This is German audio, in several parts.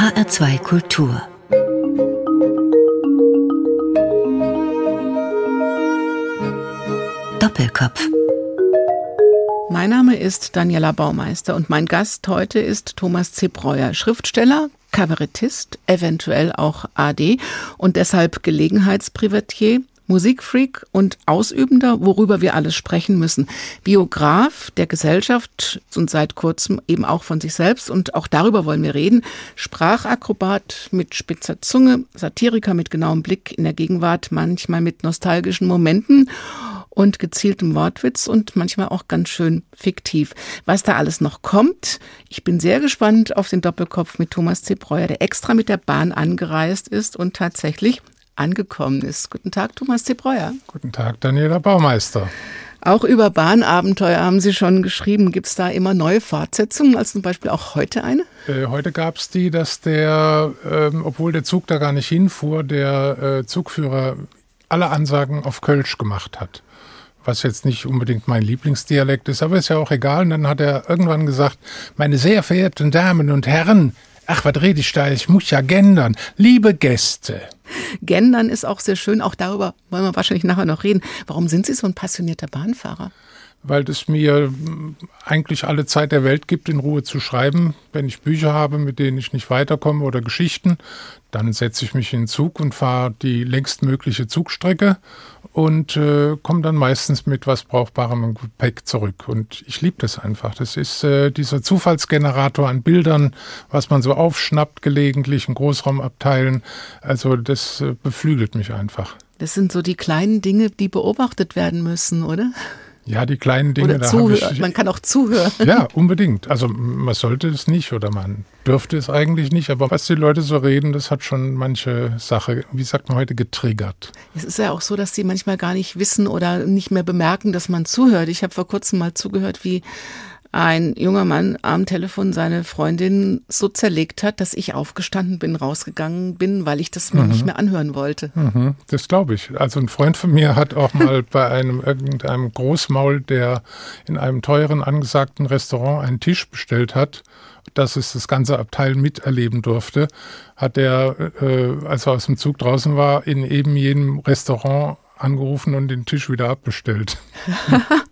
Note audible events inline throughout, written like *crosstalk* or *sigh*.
HR2 Kultur. Doppelkopf. Mein Name ist Daniela Baumeister und mein Gast heute ist Thomas Zebreuer, Schriftsteller, Kabarettist, eventuell auch AD und deshalb Gelegenheitsprivatier, Musikfreak und Ausübender, worüber wir alles sprechen müssen. Biograf der Gesellschaft und seit kurzem eben auch von sich selbst und auch darüber wollen wir reden. Sprachakrobat mit spitzer Zunge, Satiriker mit genauem Blick in der Gegenwart, manchmal mit nostalgischen Momenten und gezieltem Wortwitz und manchmal auch ganz schön fiktiv. Was da alles noch kommt, ich bin sehr gespannt auf den Doppelkopf mit Thomas C. Breuer, der extra mit der Bahn angereist ist und tatsächlich angekommen ist. Guten Tag, Thomas C. Breuer. Guten Tag, Daniela Baumeister. Auch über Bahnabenteuer haben Sie schon geschrieben. Gibt es da immer neue Fortsetzungen, als zum Beispiel auch heute eine? Äh, heute gab es die, dass der, äh, obwohl der Zug da gar nicht hinfuhr, der äh, Zugführer alle Ansagen auf Kölsch gemacht hat was jetzt nicht unbedingt mein Lieblingsdialekt ist, aber ist ja auch egal. Und dann hat er irgendwann gesagt, meine sehr verehrten Damen und Herren, ach, was rede ich da, ich muss ja gendern, liebe Gäste. Gendern ist auch sehr schön, auch darüber wollen wir wahrscheinlich nachher noch reden. Warum sind Sie so ein passionierter Bahnfahrer? Weil es mir eigentlich alle Zeit der Welt gibt, in Ruhe zu schreiben. Wenn ich Bücher habe, mit denen ich nicht weiterkomme oder Geschichten, dann setze ich mich in den Zug und fahre die längstmögliche Zugstrecke und äh, komme dann meistens mit was Brauchbarem Gepäck zurück. Und ich liebe das einfach. Das ist äh, dieser Zufallsgenerator an Bildern, was man so aufschnappt gelegentlich in Großraumabteilen. Also das äh, beflügelt mich einfach. Das sind so die kleinen Dinge, die beobachtet werden müssen, oder? Ja, die kleinen Dinge. Oder zuhören. Man kann auch zuhören. Ja, unbedingt. Also man sollte es nicht oder man dürfte es eigentlich nicht. Aber was die Leute so reden, das hat schon manche Sache, wie sagt man heute, getriggert. Es ist ja auch so, dass sie manchmal gar nicht wissen oder nicht mehr bemerken, dass man zuhört. Ich habe vor kurzem mal zugehört, wie ein junger Mann am Telefon seine Freundin so zerlegt hat, dass ich aufgestanden bin, rausgegangen bin, weil ich das mir mhm. nicht mehr anhören wollte. Mhm, das glaube ich. Also ein Freund von mir hat auch mal *laughs* bei einem irgendeinem Großmaul, der in einem teuren angesagten Restaurant einen Tisch bestellt hat, dass es das ganze Abteil miterleben durfte, hat er, äh, als er aus dem Zug draußen war, in eben jedem Restaurant angerufen und den Tisch wieder abbestellt. *laughs*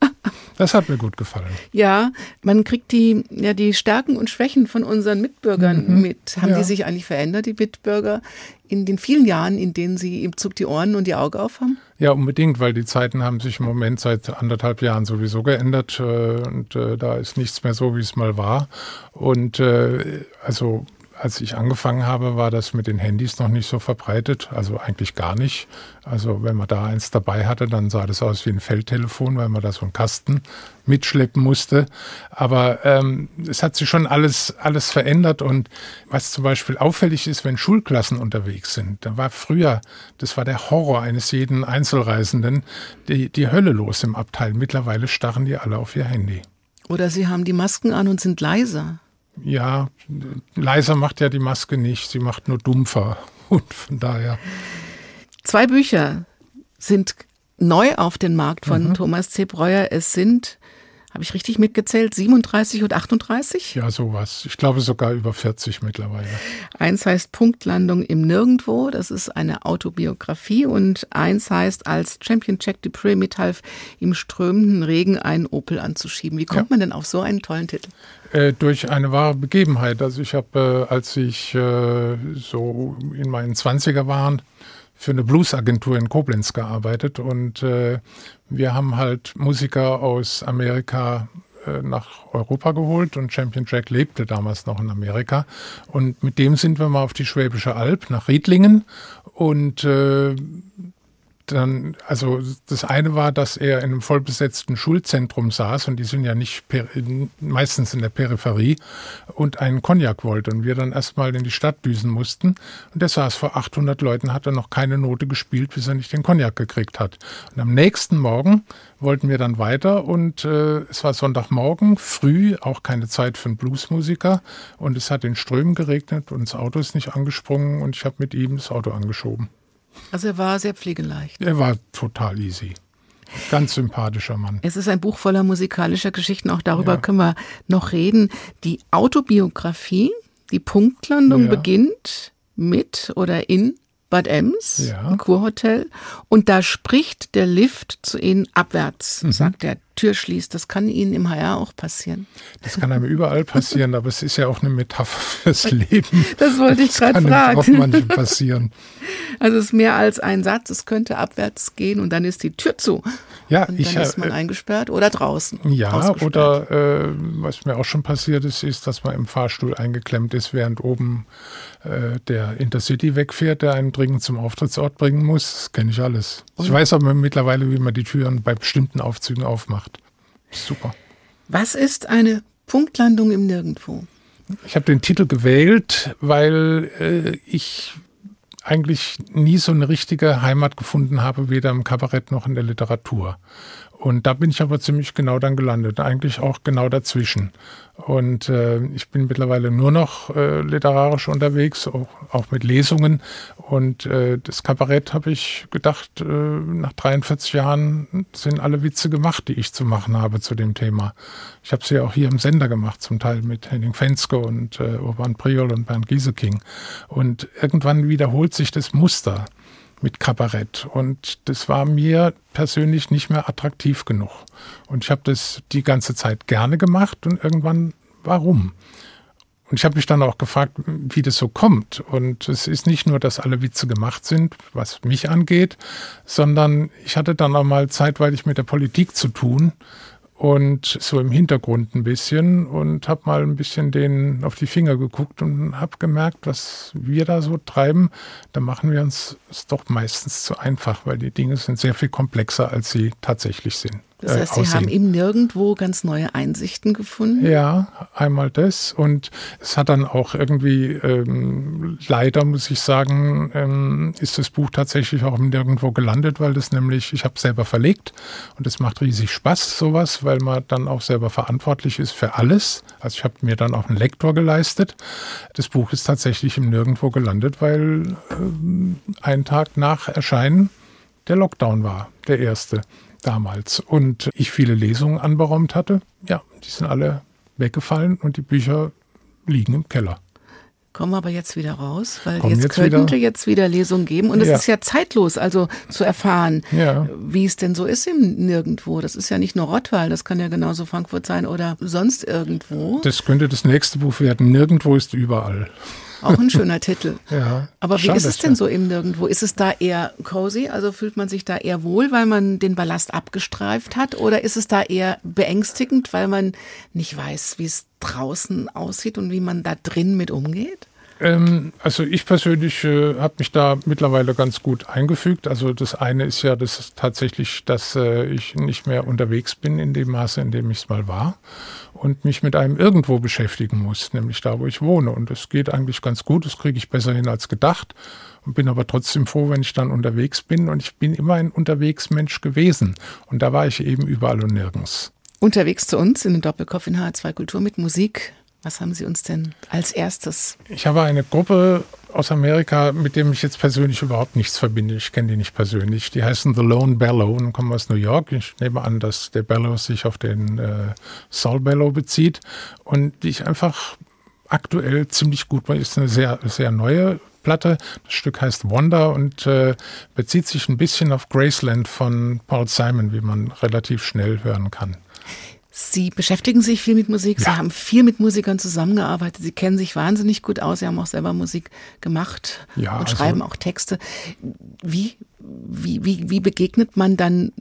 Das hat mir gut gefallen. Ja, man kriegt die, ja, die Stärken und Schwächen von unseren Mitbürgern mhm. mit. Haben ja. die sich eigentlich verändert, die Mitbürger, in den vielen Jahren, in denen sie im Zug die Ohren und die Augen aufhaben? Ja, unbedingt, weil die Zeiten haben sich im Moment seit anderthalb Jahren sowieso geändert äh, und äh, da ist nichts mehr so, wie es mal war. Und äh, also als ich angefangen habe, war das mit den Handys noch nicht so verbreitet, also eigentlich gar nicht. Also wenn man da eins dabei hatte, dann sah das aus wie ein Feldtelefon, weil man da so einen Kasten mitschleppen musste. Aber ähm, es hat sich schon alles, alles verändert und was zum Beispiel auffällig ist, wenn Schulklassen unterwegs sind, da war früher, das war der Horror eines jeden Einzelreisenden, die, die Hölle los im Abteil. Mittlerweile starren die alle auf ihr Handy. Oder sie haben die Masken an und sind leiser ja, leiser macht ja die Maske nicht, sie macht nur dumpfer. *laughs* Und von daher. Zwei Bücher sind neu auf den Markt von mhm. Thomas C. Breuer. Es sind habe ich richtig mitgezählt? 37 und 38? Ja, sowas. Ich glaube sogar über 40 mittlerweile. Eins heißt Punktlandung im Nirgendwo. Das ist eine Autobiografie. Und eins heißt, als Champion Jack Dupree mithalf, im strömenden Regen einen Opel anzuschieben. Wie kommt ja. man denn auf so einen tollen Titel? Äh, durch eine wahre Begebenheit. Also ich habe, äh, als ich äh, so in meinen 20er waren, für eine Bluesagentur in Koblenz gearbeitet. Und äh, wir haben halt Musiker aus Amerika äh, nach Europa geholt. Und Champion Jack lebte damals noch in Amerika. Und mit dem sind wir mal auf die Schwäbische Alb nach Riedlingen. Und äh, dann, also das eine war, dass er in einem vollbesetzten Schulzentrum saß und die sind ja nicht meistens in der Peripherie und einen Cognac wollte und wir dann erstmal in die Stadt düsen mussten und der saß vor 800 Leuten, hat er noch keine Note gespielt, bis er nicht den Cognac gekriegt hat. Und am nächsten Morgen wollten wir dann weiter und äh, es war Sonntagmorgen, früh, auch keine Zeit für einen Bluesmusiker und es hat in Strömen geregnet und das Auto ist nicht angesprungen und ich habe mit ihm das Auto angeschoben. Also er war sehr pflegeleicht. Er war total easy. Ganz sympathischer Mann. Es ist ein Buch voller musikalischer Geschichten, auch darüber ja. können wir noch reden. Die Autobiografie, Die Punktlandung ja. beginnt mit oder in Bad Ems, ja. im Kurhotel. Und da spricht der Lift zu Ihnen abwärts, mhm. sagt der Tür schließt. Das kann Ihnen im HR auch passieren. Das kann einem überall passieren, aber es ist ja auch eine Metapher fürs Leben. Das wollte ich gerade fragen. Das kann auch manchmal passieren. Also es ist mehr als ein Satz. Es könnte abwärts gehen und dann ist die Tür zu. Ja, und ich dann ist man äh, eingesperrt oder draußen. Ja, oder äh, was mir auch schon passiert ist, ist, dass man im Fahrstuhl eingeklemmt ist, während oben der Intercity wegfährt, der einen dringend zum Auftrittsort bringen muss. Das kenne ich alles. Ich weiß aber mittlerweile, wie man die Türen bei bestimmten Aufzügen aufmacht. Super. Was ist eine Punktlandung im Nirgendwo? Ich habe den Titel gewählt, weil äh, ich eigentlich nie so eine richtige Heimat gefunden habe, weder im Kabarett noch in der Literatur. Und da bin ich aber ziemlich genau dann gelandet, eigentlich auch genau dazwischen. Und äh, ich bin mittlerweile nur noch äh, literarisch unterwegs, auch, auch mit Lesungen. Und äh, das Kabarett habe ich gedacht, äh, nach 43 Jahren sind alle Witze gemacht, die ich zu machen habe zu dem Thema. Ich habe sie ja auch hier im Sender gemacht, zum Teil mit Henning Fenske und äh, Urban Priol und Bernd Gieseking. Und irgendwann wiederholt sich das Muster mit Kabarett. Und das war mir persönlich nicht mehr attraktiv genug. Und ich habe das die ganze Zeit gerne gemacht und irgendwann, warum? Und ich habe mich dann auch gefragt, wie das so kommt. Und es ist nicht nur, dass alle Witze gemacht sind, was mich angeht, sondern ich hatte dann auch mal zeitweilig mit der Politik zu tun und so im Hintergrund ein bisschen und habe mal ein bisschen denen auf die Finger geguckt und habe gemerkt, was wir da so treiben, da machen wir uns es doch meistens zu einfach, weil die Dinge sind sehr viel komplexer, als sie tatsächlich sind. Das heißt, Sie haben eben nirgendwo ganz neue Einsichten gefunden? Ja, einmal das. Und es hat dann auch irgendwie, ähm, leider muss ich sagen, ähm, ist das Buch tatsächlich auch nirgendwo gelandet, weil das nämlich, ich habe selber verlegt und es macht riesig Spaß, sowas, weil man dann auch selber verantwortlich ist für alles. Also ich habe mir dann auch einen Lektor geleistet. Das Buch ist tatsächlich im Nirgendwo gelandet, weil ähm, einen Tag nach Erscheinen der Lockdown war, der erste damals. Und ich viele Lesungen anberaumt hatte. Ja, die sind alle weggefallen und die Bücher liegen im Keller. Kommen wir aber jetzt wieder raus, weil Kommen jetzt, jetzt könnte wieder, jetzt wieder Lesungen geben. Und es ja. ist ja zeitlos, also zu erfahren, ja. wie es denn so ist im Nirgendwo. Das ist ja nicht nur Rottweil, das kann ja genauso Frankfurt sein oder sonst irgendwo. Das könnte das nächste Buch werden. Nirgendwo ist überall. Auch ein schöner Titel. *laughs* ja. Aber wie ist es denn so im Nirgendwo? Ist es da eher cozy? Also fühlt man sich da eher wohl, weil man den Ballast abgestreift hat? Oder ist es da eher beängstigend, weil man nicht weiß, wie es draußen aussieht und wie man da drin mit umgeht? Ähm, also ich persönlich äh, habe mich da mittlerweile ganz gut eingefügt. Also das eine ist ja das tatsächlich, dass äh, ich nicht mehr unterwegs bin in dem Maße, in dem ich es mal war und mich mit einem irgendwo beschäftigen muss, nämlich da, wo ich wohne. Und das geht eigentlich ganz gut, das kriege ich besser hin als gedacht und bin aber trotzdem froh, wenn ich dann unterwegs bin. Und ich bin immer ein Unterwegsmensch gewesen. Und da war ich eben überall und nirgends. Unterwegs zu uns in den Doppelkopf in H2 Kultur mit Musik. Was haben Sie uns denn als erstes? Ich habe eine Gruppe aus Amerika, mit dem ich jetzt persönlich überhaupt nichts verbinde. Ich kenne die nicht persönlich. Die heißen The Lone Bellow und kommen aus New York. Ich nehme an, dass der Bellow sich auf den äh, Soul Bellow bezieht und die ich einfach aktuell ziemlich gut, weil ist eine sehr, sehr neue Platte. Das Stück heißt Wonder und äh, bezieht sich ein bisschen auf Graceland von Paul Simon, wie man relativ schnell hören kann. Sie beschäftigen sich viel mit Musik, ja. Sie haben viel mit Musikern zusammengearbeitet, Sie kennen sich wahnsinnig gut aus, Sie haben auch selber Musik gemacht ja, und also schreiben auch Texte. Wie, wie, wie, wie begegnet man dann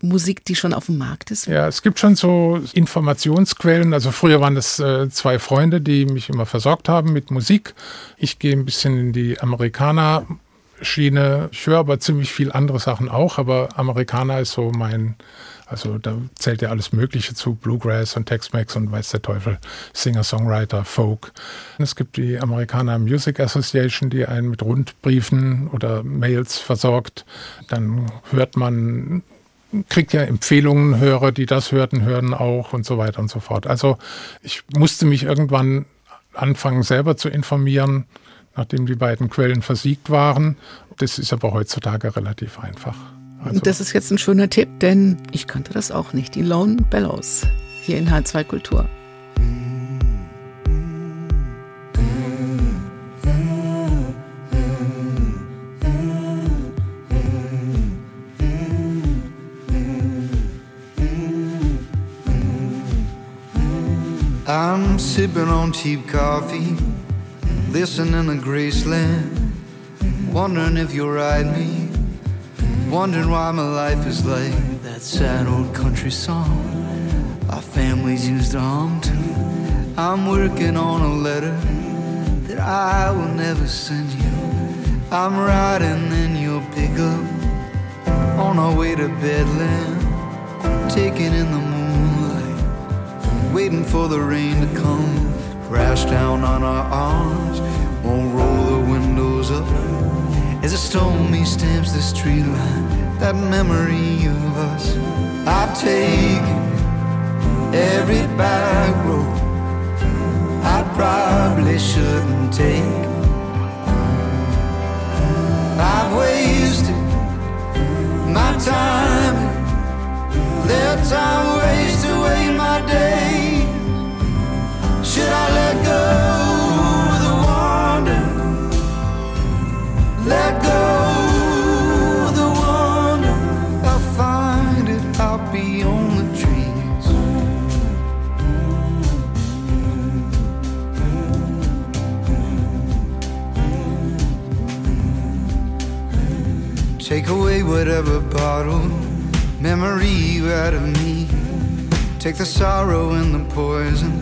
Musik, die schon auf dem Markt ist? Ja, es gibt schon so Informationsquellen. Also früher waren das äh, zwei Freunde, die mich immer versorgt haben mit Musik. Ich gehe ein bisschen in die Amerikaner. Schiene. Ich höre aber ziemlich viel andere Sachen auch, aber Amerikaner ist so mein, also da zählt ja alles Mögliche zu, Bluegrass und Tex-Mex und weiß der Teufel, Singer-Songwriter, Folk. Es gibt die Amerikaner Music Association, die einen mit Rundbriefen oder Mails versorgt. Dann hört man, kriegt ja Empfehlungen, Hörer, die das hörten, hören auch und so weiter und so fort. Also ich musste mich irgendwann anfangen, selber zu informieren, nachdem die beiden Quellen versiegt waren. Das ist aber heutzutage relativ einfach. Also. Und das ist jetzt ein schöner Tipp, denn ich kannte das auch nicht. Die Lone Bellows hier in H2 Kultur. I'm sipping on cheap coffee, listening to Graceland, wondering if you'll ride me wondering why my life is like that sad old country song our families used to hum to. I'm working on a letter that I will never send you. I'm riding in your pickup on our way to Bedlam, taking in the moonlight, waiting for the rain to come, crash down on our arms, won't roll the windows up. As a stormy stamps the street line, that memory of us I've taken every back road I probably shouldn't take. Bottled memory out of me. Take the sorrow and the poison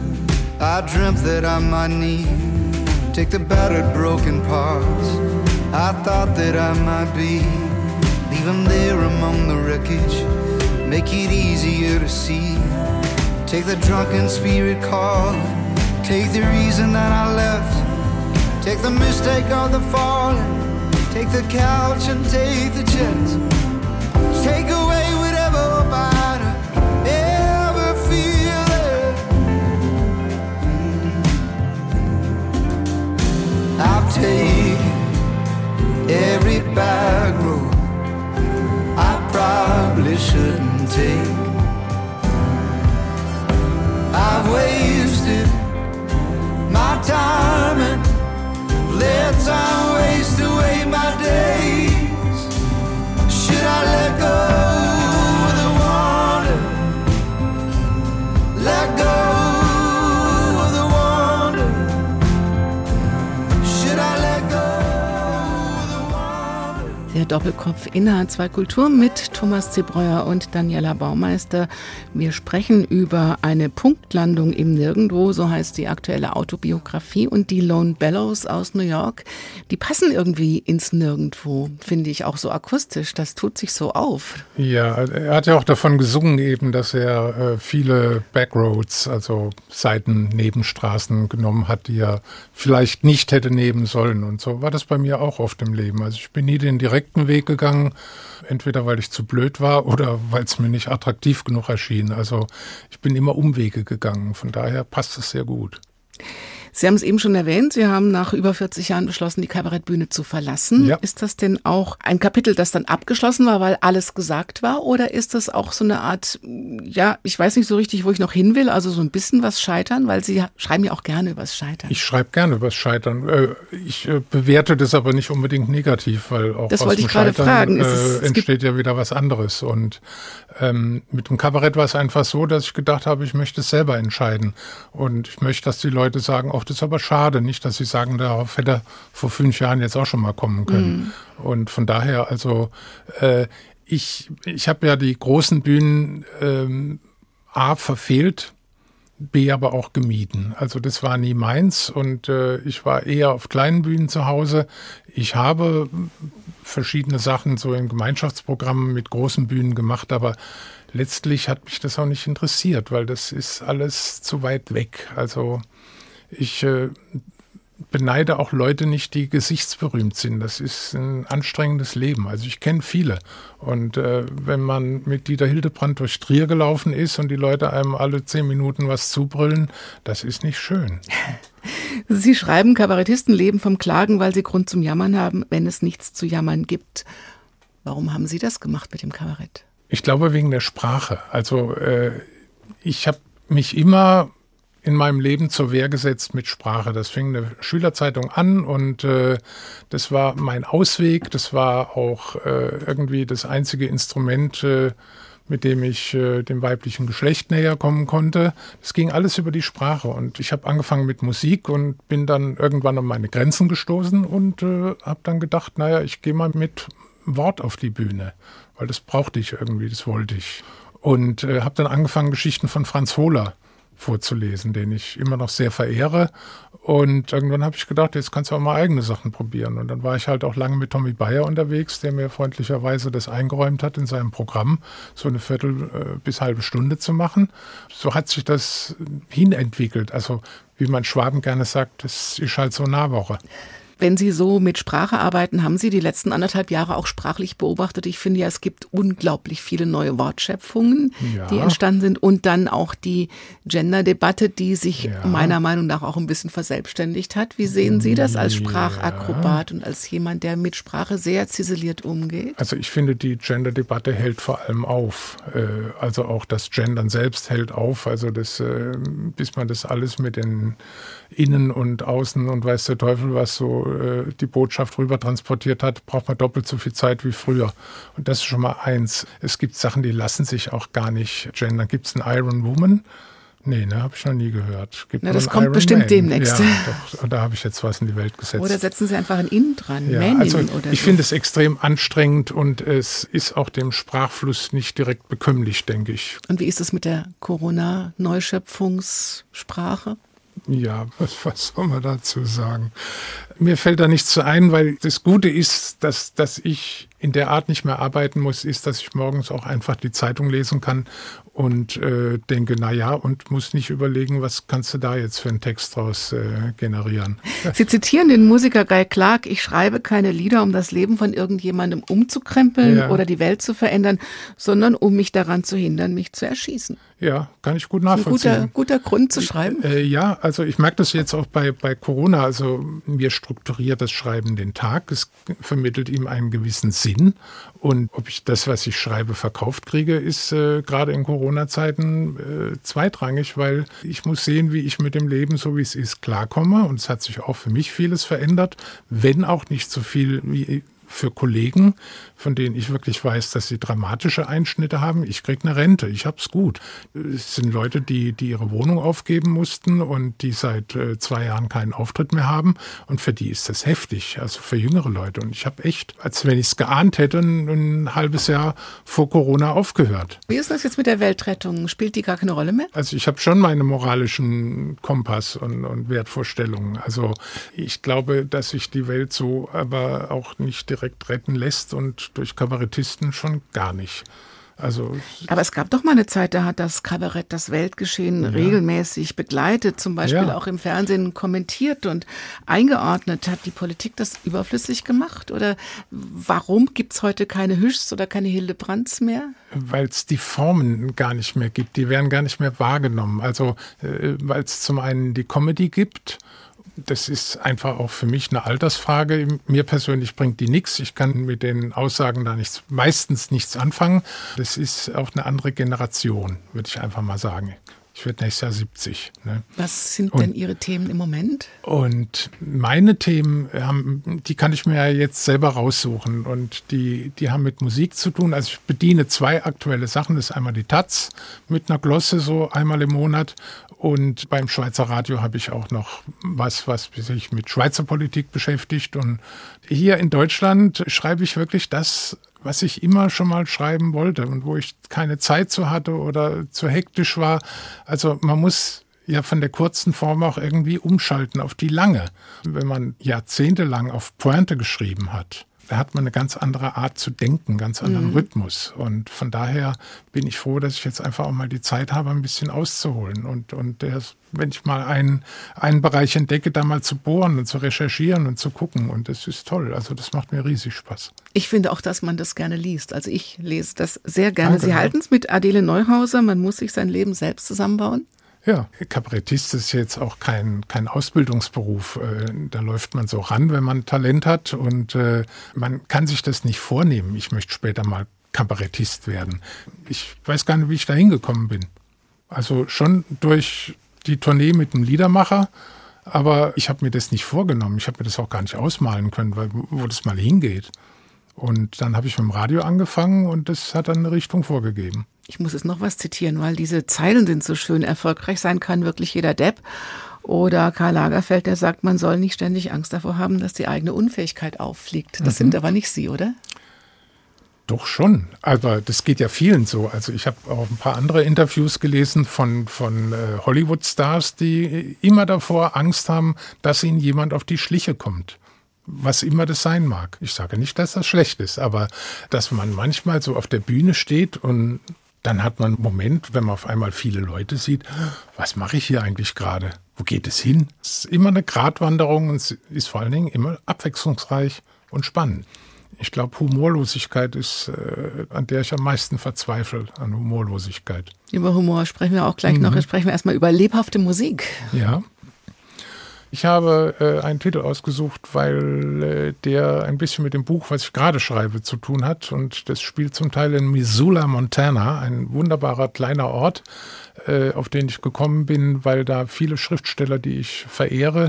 I dreamt that I might need. Take the battered, broken parts I thought that I might be. Leave them there among the wreckage. Make it easier to see. Take the drunken spirit call. Take the reason that I left. Take the mistake of the falling. Take the couch and take the chairs. Time and let time waste away my days. Der Doppelkopf Inhalt zwei Kulturen mit Thomas Zebreuer und Daniela Baumeister. Wir sprechen über eine Punktlandung im Nirgendwo, so heißt die aktuelle Autobiografie. Und die Lone Bellows aus New York, die passen irgendwie ins Nirgendwo, finde ich auch so akustisch. Das tut sich so auf. Ja, er hat ja auch davon gesungen eben, dass er äh, viele Backroads, also Seitennebenstraßen genommen hat, die er vielleicht nicht hätte nehmen sollen. Und so war das bei mir auch oft im Leben. Also ich bin nie den direkten Weg gegangen, entweder weil ich zu blöd war oder weil es mir nicht attraktiv genug erschien. Also ich bin immer Umwege gegangen. Von daher passt es sehr gut. Sie haben es eben schon erwähnt, Sie haben nach über 40 Jahren beschlossen, die Kabarettbühne zu verlassen. Ja. Ist das denn auch ein Kapitel, das dann abgeschlossen war, weil alles gesagt war? Oder ist das auch so eine Art, ja, ich weiß nicht so richtig, wo ich noch hin will, also so ein bisschen was Scheitern, weil Sie schreiben ja auch gerne übers Scheitern. Ich schreibe gerne über das Scheitern. Äh, Ich äh, bewerte das aber nicht unbedingt negativ, weil auch Das aus wollte dem ich Scheitern fragen. Es äh, es entsteht ja wieder was anderes. Und ähm, mit dem Kabarett war es einfach so, dass ich gedacht habe, ich möchte es selber entscheiden. Und ich möchte, dass die Leute sagen, ach, das ist aber schade. Nicht, dass sie sagen, darauf hätte er vor fünf Jahren jetzt auch schon mal kommen können. Und von daher, also äh, ich, ich habe ja die großen Bühnen ähm, A verfehlt, B aber auch gemieden. Also das war nie meins und äh, ich war eher auf kleinen Bühnen zu Hause. Ich habe verschiedene Sachen so in Gemeinschaftsprogrammen mit großen Bühnen gemacht, aber letztlich hat mich das auch nicht interessiert, weil das ist alles zu weit weg. Also ich äh, beneide auch Leute nicht, die gesichtsberühmt sind. Das ist ein anstrengendes Leben. Also ich kenne viele. Und äh, wenn man mit Dieter Hildebrand durch Trier gelaufen ist und die Leute einem alle zehn Minuten was zubrüllen, das ist nicht schön. *laughs* Sie schreiben, Kabarettisten leben vom Klagen, weil sie Grund zum Jammern haben, wenn es nichts zu jammern gibt. Warum haben Sie das gemacht mit dem Kabarett? Ich glaube wegen der Sprache. Also äh, ich habe mich immer in meinem Leben zur Wehr gesetzt mit Sprache. Das fing in der Schülerzeitung an und äh, das war mein Ausweg. Das war auch äh, irgendwie das einzige Instrument, äh, mit dem ich äh, dem weiblichen Geschlecht näher kommen konnte. Das ging alles über die Sprache und ich habe angefangen mit Musik und bin dann irgendwann an meine Grenzen gestoßen und äh, habe dann gedacht, naja, ich gehe mal mit Wort auf die Bühne, weil das brauchte ich irgendwie, das wollte ich. Und äh, habe dann angefangen, Geschichten von Franz Hohler vorzulesen, den ich immer noch sehr verehre. Und irgendwann habe ich gedacht, jetzt kannst du auch mal eigene Sachen probieren. Und dann war ich halt auch lange mit Tommy Bayer unterwegs, der mir freundlicherweise das eingeräumt hat in seinem Programm, so eine Viertel äh, bis halbe Stunde zu machen. So hat sich das hinentwickelt. Also wie man Schwaben gerne sagt, das ist halt so Nahwoche. Wenn Sie so mit Sprache arbeiten, haben Sie die letzten anderthalb Jahre auch sprachlich beobachtet? Ich finde ja, es gibt unglaublich viele neue Wortschöpfungen, ja. die entstanden sind und dann auch die Gender-Debatte, die sich ja. meiner Meinung nach auch ein bisschen verselbstständigt hat. Wie sehen Sie das als Sprachakrobat ja. und als jemand, der mit Sprache sehr ziseliert umgeht? Also ich finde, die Gender-Debatte hält vor allem auf. Äh, also auch das Gendern selbst hält auf. Also das, äh, bis man das alles mit den Innen und Außen und weiß der Teufel was so äh, die Botschaft rüber transportiert hat, braucht man doppelt so viel Zeit wie früher. Und das ist schon mal eins. Es gibt Sachen, die lassen sich auch gar nicht gendern. Gibt es einen Iron Woman? Nee, ne, habe ich noch nie gehört. Gibt Na, das kommt Iron bestimmt Man. demnächst. Ja, *laughs* doch, da habe ich jetzt was in die Welt gesetzt. Oder setzen Sie einfach ein In dran, ja, Manin also oder Ich so. finde es extrem anstrengend und es ist auch dem Sprachfluss nicht direkt bekömmlich, denke ich. Und wie ist es mit der Corona-Neuschöpfungssprache? Ja, *laughs* was, was soll man dazu sagen? Mir fällt da nichts zu ein, weil das Gute ist, dass, dass ich in der Art nicht mehr arbeiten muss, ist, dass ich morgens auch einfach die Zeitung lesen kann und äh, denke, na ja, und muss nicht überlegen, was kannst du da jetzt für einen Text draus äh, generieren. Sie zitieren den Musiker Guy Clark, ich schreibe keine Lieder, um das Leben von irgendjemandem umzukrempeln ja. oder die Welt zu verändern, sondern um mich daran zu hindern, mich zu erschießen. Ja, kann ich gut nachvollziehen. Ein guter, guter Grund zu schreiben. Äh, ja, also ich merke das jetzt auch bei, bei Corona. Also mir strukturiert das Schreiben den Tag. Es vermittelt ihm einen gewissen Sinn. Und ob ich das, was ich schreibe, verkauft kriege, ist äh, gerade in Corona-Zeiten äh, zweitrangig, weil ich muss sehen, wie ich mit dem Leben, so wie es ist, klarkomme. Und es hat sich auch für mich vieles verändert, wenn auch nicht so viel wie für Kollegen, von denen ich wirklich weiß, dass sie dramatische Einschnitte haben. Ich kriege eine Rente, ich habe es gut. Es sind Leute, die, die ihre Wohnung aufgeben mussten und die seit äh, zwei Jahren keinen Auftritt mehr haben. Und für die ist das heftig, also für jüngere Leute. Und ich habe echt, als wenn ich es geahnt hätte, ein, ein, halbes Jahr vor Corona aufgehört. Wie ist das jetzt mit der Weltrettung? Spielt die gar keine Rolle mehr? Also ich habe schon meine moralischen Kompass und, und Wertvorstellungen. Also ich glaube, dass sich die Welt so aber auch nicht direkt retten lässt und durch Kabarettisten schon gar nicht. Also, Aber es gab doch mal eine Zeit, da hat das Kabarett das Weltgeschehen ja. regelmäßig begleitet, zum Beispiel ja. auch im Fernsehen kommentiert und eingeordnet. Hat die Politik das überflüssig gemacht? Oder warum gibt es heute keine Hüschs oder keine Hildebrands mehr? Weil es die Formen gar nicht mehr gibt. Die werden gar nicht mehr wahrgenommen. Also, äh, weil es zum einen die Comedy gibt das ist einfach auch für mich eine Altersfrage. Mir persönlich bringt die nichts. Ich kann mit den Aussagen da nichts, meistens nichts anfangen. Das ist auch eine andere Generation, würde ich einfach mal sagen. Ich werde nächstes Jahr 70. Ne? Was sind und, denn Ihre Themen im Moment? Und meine Themen, haben, die kann ich mir ja jetzt selber raussuchen. Und die, die haben mit Musik zu tun. Also ich bediene zwei aktuelle Sachen. Das ist einmal die Taz mit einer Glosse so einmal im Monat. Und beim Schweizer Radio habe ich auch noch was, was sich mit Schweizer Politik beschäftigt. Und hier in Deutschland schreibe ich wirklich das was ich immer schon mal schreiben wollte und wo ich keine Zeit zu hatte oder zu hektisch war. Also man muss ja von der kurzen Form auch irgendwie umschalten auf die lange. Wenn man jahrzehntelang auf Pointe geschrieben hat, da hat man eine ganz andere Art zu denken, ganz anderen mhm. Rhythmus. Und von daher bin ich froh, dass ich jetzt einfach auch mal die Zeit habe, ein bisschen auszuholen. Und, und der, wenn ich mal einen, einen Bereich entdecke, da mal zu bohren und zu recherchieren und zu gucken. Und das ist toll. Also das macht mir riesig Spaß. Ich finde auch, dass man das gerne liest. Also ich lese das sehr gerne. Danke, Sie halten es mit Adele Neuhauser, man muss sich sein Leben selbst zusammenbauen. Ja, Kabarettist ist jetzt auch kein, kein Ausbildungsberuf. Äh, da läuft man so ran, wenn man Talent hat und äh, man kann sich das nicht vornehmen. Ich möchte später mal Kabarettist werden. Ich weiß gar nicht, wie ich da hingekommen bin. Also schon durch die Tournee mit dem Liedermacher, aber ich habe mir das nicht vorgenommen. Ich habe mir das auch gar nicht ausmalen können, weil, wo das mal hingeht. Und dann habe ich mit dem Radio angefangen und das hat dann eine Richtung vorgegeben. Ich muss jetzt noch was zitieren, weil diese Zeilen sind so schön. Erfolgreich sein kann wirklich jeder Depp. Oder Karl Lagerfeld, der sagt, man soll nicht ständig Angst davor haben, dass die eigene Unfähigkeit auffliegt. Das mhm. sind aber nicht Sie, oder? Doch schon, aber das geht ja vielen so. Also ich habe auch ein paar andere Interviews gelesen von, von äh, Hollywood-Stars, die immer davor Angst haben, dass ihnen jemand auf die Schliche kommt. Was immer das sein mag. Ich sage nicht, dass das schlecht ist, aber dass man manchmal so auf der Bühne steht und dann hat man einen Moment, wenn man auf einmal viele Leute sieht, was mache ich hier eigentlich gerade? Wo geht es hin? Es ist immer eine Gratwanderung und es ist vor allen Dingen immer abwechslungsreich und spannend. Ich glaube, Humorlosigkeit ist, äh, an der ich am meisten verzweifle, an Humorlosigkeit. Über Humor sprechen wir auch gleich mhm. noch. Jetzt sprechen wir erstmal über lebhafte Musik. Ja. Ich habe äh, einen Titel ausgesucht, weil äh, der ein bisschen mit dem Buch, was ich gerade schreibe, zu tun hat. Und das spielt zum Teil in Missoula, Montana, ein wunderbarer kleiner Ort, äh, auf den ich gekommen bin, weil da viele Schriftsteller, die ich verehre,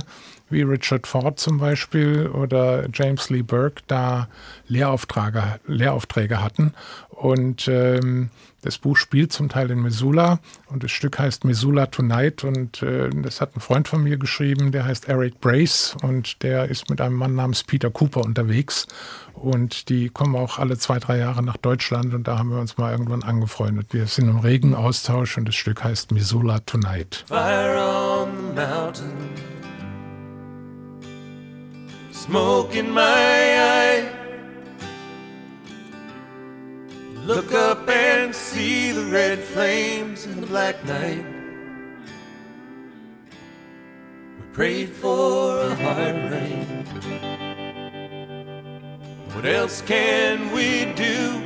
wie Richard Ford zum Beispiel oder James Lee Burke da Lehraufträge, Lehraufträge hatten. Und ähm, das Buch spielt zum Teil in Missoula und das Stück heißt Missoula Tonight und äh, das hat ein Freund von mir geschrieben, der heißt Eric Brace und der ist mit einem Mann namens Peter Cooper unterwegs und die kommen auch alle zwei, drei Jahre nach Deutschland und da haben wir uns mal irgendwann angefreundet. Wir sind im regen Austausch und das Stück heißt Missoula Tonight. Fire on the mountain. Smoke in my eye. Look up and see the red flames in the black night. We prayed for a hard rain. What else can we do?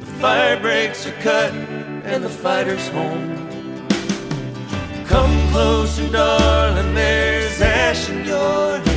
The fire breaks are cut and the fighter's home. Come closer, darling, there's ash in your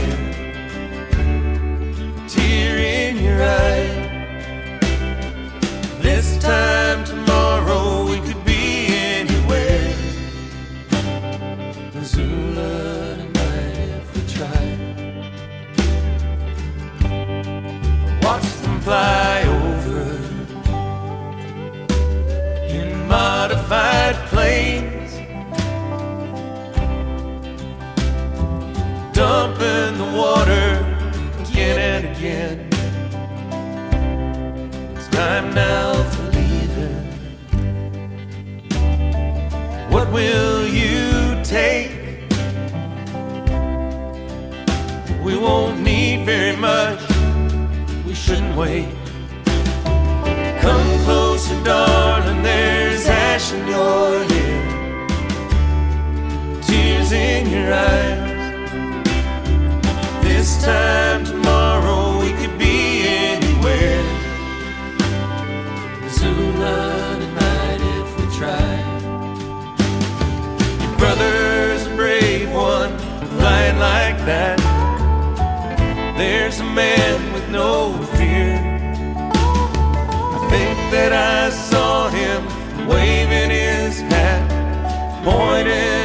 Shouldn't wait. Come closer, darling. There's ash in your hair, tears in your eyes this time tomorrow we could be anywhere. Missoula tonight if we try. Your brother's a brave one, flying like that. There's a man with no fear. I think that I saw him waving his hat, pointing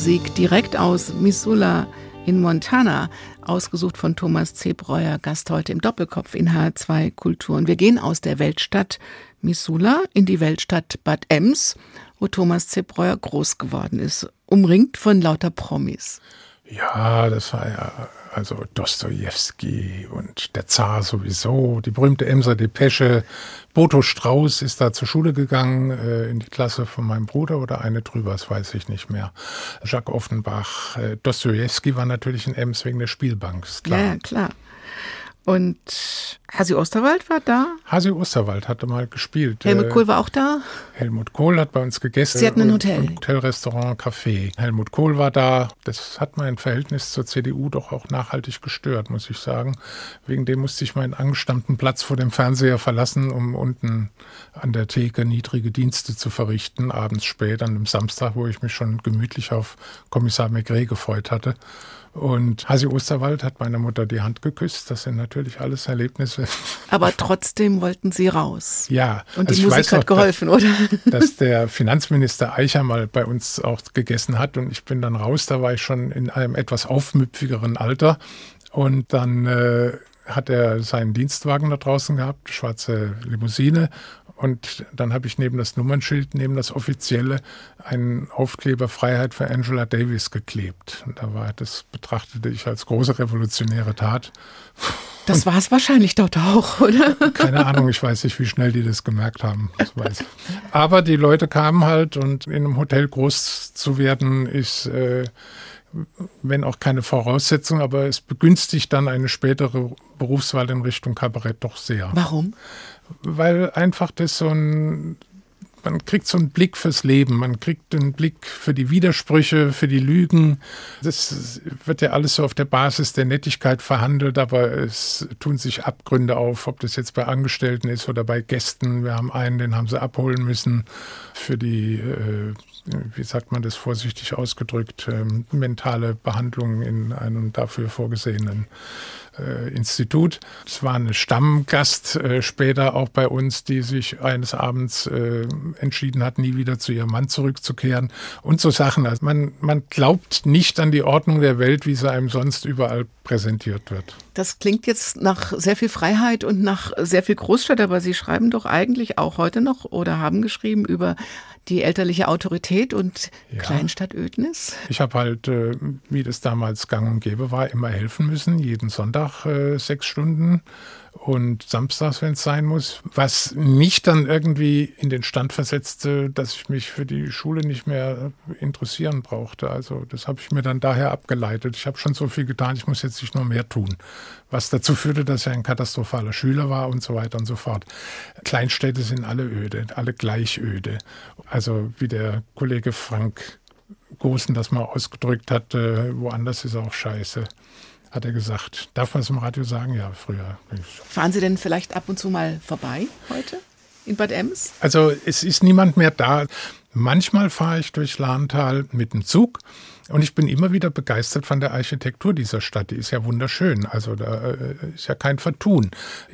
Musik direkt aus Missoula in Montana, ausgesucht von Thomas C. Breuer, Gast heute im Doppelkopf in H2 Kulturen. Wir gehen aus der Weltstadt Missoula in die Weltstadt Bad Ems, wo Thomas C. Breuer groß geworden ist, umringt von lauter Promis. Ja, das war ja also Dostoevsky und der Zar sowieso, die berühmte Emser Depesche. Boto Strauß ist da zur Schule gegangen, äh, in die Klasse von meinem Bruder oder eine drüber, das weiß ich nicht mehr. Jacques Offenbach, äh, Dostoevsky war natürlich in Ems wegen der Spielbank, ist klar. Ja, klar. Und Hasi Osterwald war da? Hasi Osterwald hatte mal gespielt. Helmut Kohl war auch da? Helmut Kohl hat bei uns gegessen. Sie hatten ein Hotel? Und Hotelrestaurant, Café. Helmut Kohl war da. Das hat mein Verhältnis zur CDU doch auch nachhaltig gestört, muss ich sagen. Wegen dem musste ich meinen angestammten Platz vor dem Fernseher verlassen, um unten an der Theke niedrige Dienste zu verrichten, abends spät, an einem Samstag, wo ich mich schon gemütlich auf Kommissar Maigret gefreut hatte. Und Hasi Osterwald hat meiner Mutter die Hand geküsst. Das sind natürlich alles Erlebnisse. Aber trotzdem wollten Sie raus. Ja. Und also die Musik hat geholfen, dass, oder? *laughs* Dass der Finanzminister Eicher mal bei uns auch gegessen hat und ich bin dann raus. Da war ich schon in einem etwas aufmüpfigeren Alter. Und dann äh, hat er seinen Dienstwagen da draußen gehabt, schwarze Limousine. Und dann habe ich neben das Nummernschild, neben das offizielle, einen Aufkleber Freiheit für Angela Davis geklebt. Und da war das betrachtete ich als große revolutionäre Tat. Das war es wahrscheinlich dort auch, oder? Keine Ahnung, ich weiß nicht, wie schnell die das gemerkt haben. Aber die Leute kamen halt und in einem Hotel groß zu werden ist, äh, wenn auch keine Voraussetzung, aber es begünstigt dann eine spätere Berufswahl in Richtung Kabarett doch sehr. Warum? weil einfach das so ein, man kriegt so einen Blick fürs Leben, man kriegt einen Blick für die Widersprüche, für die Lügen. Das wird ja alles so auf der Basis der Nettigkeit verhandelt, aber es tun sich Abgründe auf, ob das jetzt bei Angestellten ist oder bei Gästen. Wir haben einen, den haben sie abholen müssen für die, äh, wie sagt man das vorsichtig ausgedrückt, äh, mentale Behandlung in einem dafür vorgesehenen äh, Institut. Es war eine Stammgast äh, später auch bei uns, die sich eines Abends äh, entschieden hat, nie wieder zu ihrem Mann zurückzukehren und so Sachen. Also man, man glaubt nicht an die Ordnung der Welt, wie sie einem sonst überall präsentiert wird. Das klingt jetzt nach sehr viel Freiheit und nach sehr viel Großstadt, aber Sie schreiben doch eigentlich auch heute noch oder haben geschrieben über die elterliche Autorität und ja. Kleinstadtödnis? Ich habe halt, äh, wie das damals gang und gäbe war, immer helfen müssen, jeden Sonntag äh, sechs Stunden und samstags, wenn es sein muss, was mich dann irgendwie in den Stand versetzte, dass ich mich für die Schule nicht mehr interessieren brauchte. Also das habe ich mir dann daher abgeleitet. Ich habe schon so viel getan, ich muss jetzt nicht nur mehr tun. Was dazu führte, dass er ein katastrophaler Schüler war und so weiter und so fort. Kleinstädte sind alle öde, alle gleich öde. Also wie der Kollege Frank Gosen das mal ausgedrückt hat, woanders ist auch scheiße hat er gesagt. Darf man es im Radio sagen? Ja, früher. Fahren Sie denn vielleicht ab und zu mal vorbei heute in Bad Ems? Also es ist niemand mehr da. Manchmal fahre ich durch Lahntal mit dem Zug und ich bin immer wieder begeistert von der Architektur dieser Stadt. Die ist ja wunderschön. Also da äh, ist ja kein Vertun.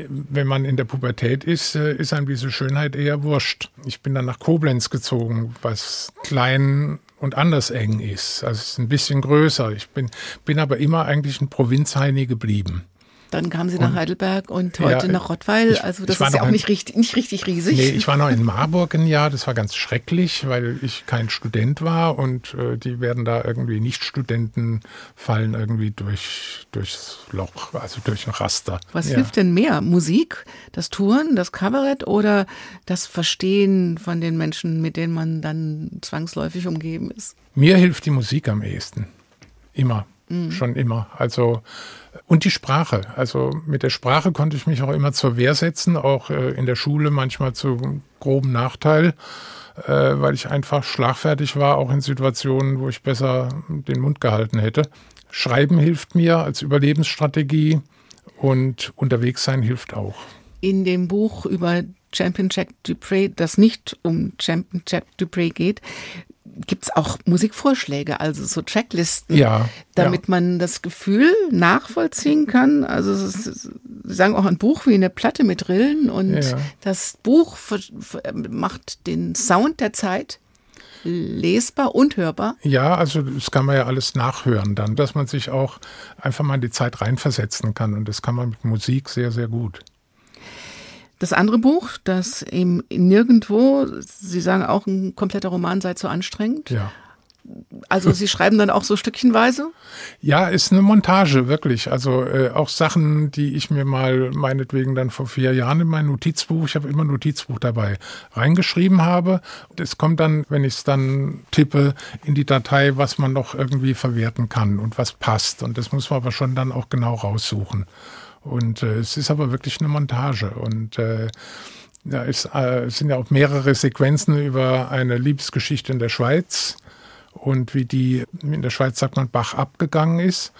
Wenn man in der Pubertät ist, äh, ist einem diese Schönheit eher wurscht. Ich bin dann nach Koblenz gezogen, was klein und anders eng ist. Also es ist ein bisschen größer. Ich bin, bin aber immer eigentlich ein Provinzheini geblieben. Dann kamen Sie nach und, Heidelberg und heute ja, nach Rottweil. Ich, also das ist ja auch nicht richtig, nicht richtig riesig. Nee, ich war noch in Marburg ein Jahr. Das war ganz schrecklich, weil ich kein Student war und äh, die werden da irgendwie Nicht-Studenten fallen irgendwie durch, durchs Loch, also durch ein Raster. Was ja. hilft denn mehr? Musik, das Touren, das Kabarett oder das Verstehen von den Menschen, mit denen man dann zwangsläufig umgeben ist? Mir hilft die Musik am ehesten. Immer. Mhm. Schon immer. Also und die Sprache. Also mit der Sprache konnte ich mich auch immer zur Wehr setzen, auch äh, in der Schule manchmal zu groben Nachteil, äh, weil ich einfach schlagfertig war, auch in Situationen, wo ich besser den Mund gehalten hätte. Schreiben hilft mir als Überlebensstrategie und unterwegs sein hilft auch. In dem Buch über Champion Jack Dupree, das nicht um Champion Jack Dupree geht, gibt es auch Musikvorschläge, also so Tracklisten, ja, damit ja. man das Gefühl nachvollziehen kann. Also ist, Sie sagen auch ein Buch wie eine Platte mit Rillen und ja. das Buch macht den Sound der Zeit lesbar und hörbar? Ja, also das kann man ja alles nachhören dann, dass man sich auch einfach mal in die Zeit reinversetzen kann. Und das kann man mit Musik sehr, sehr gut. Das andere Buch, das eben nirgendwo, Sie sagen auch, ein kompletter Roman sei zu anstrengend. Ja. Also Sie schreiben dann auch so stückchenweise? Ja, ist eine Montage, wirklich. Also äh, auch Sachen, die ich mir mal meinetwegen dann vor vier Jahren in mein Notizbuch, ich habe immer ein Notizbuch dabei, reingeschrieben habe. Es kommt dann, wenn ich es dann tippe, in die Datei, was man noch irgendwie verwerten kann und was passt. Und das muss man aber schon dann auch genau raussuchen. Und äh, es ist aber wirklich eine Montage. Und äh, ja, es äh, sind ja auch mehrere Sequenzen über eine Liebesgeschichte in der Schweiz und wie die, in der Schweiz sagt man, Bach abgegangen ist.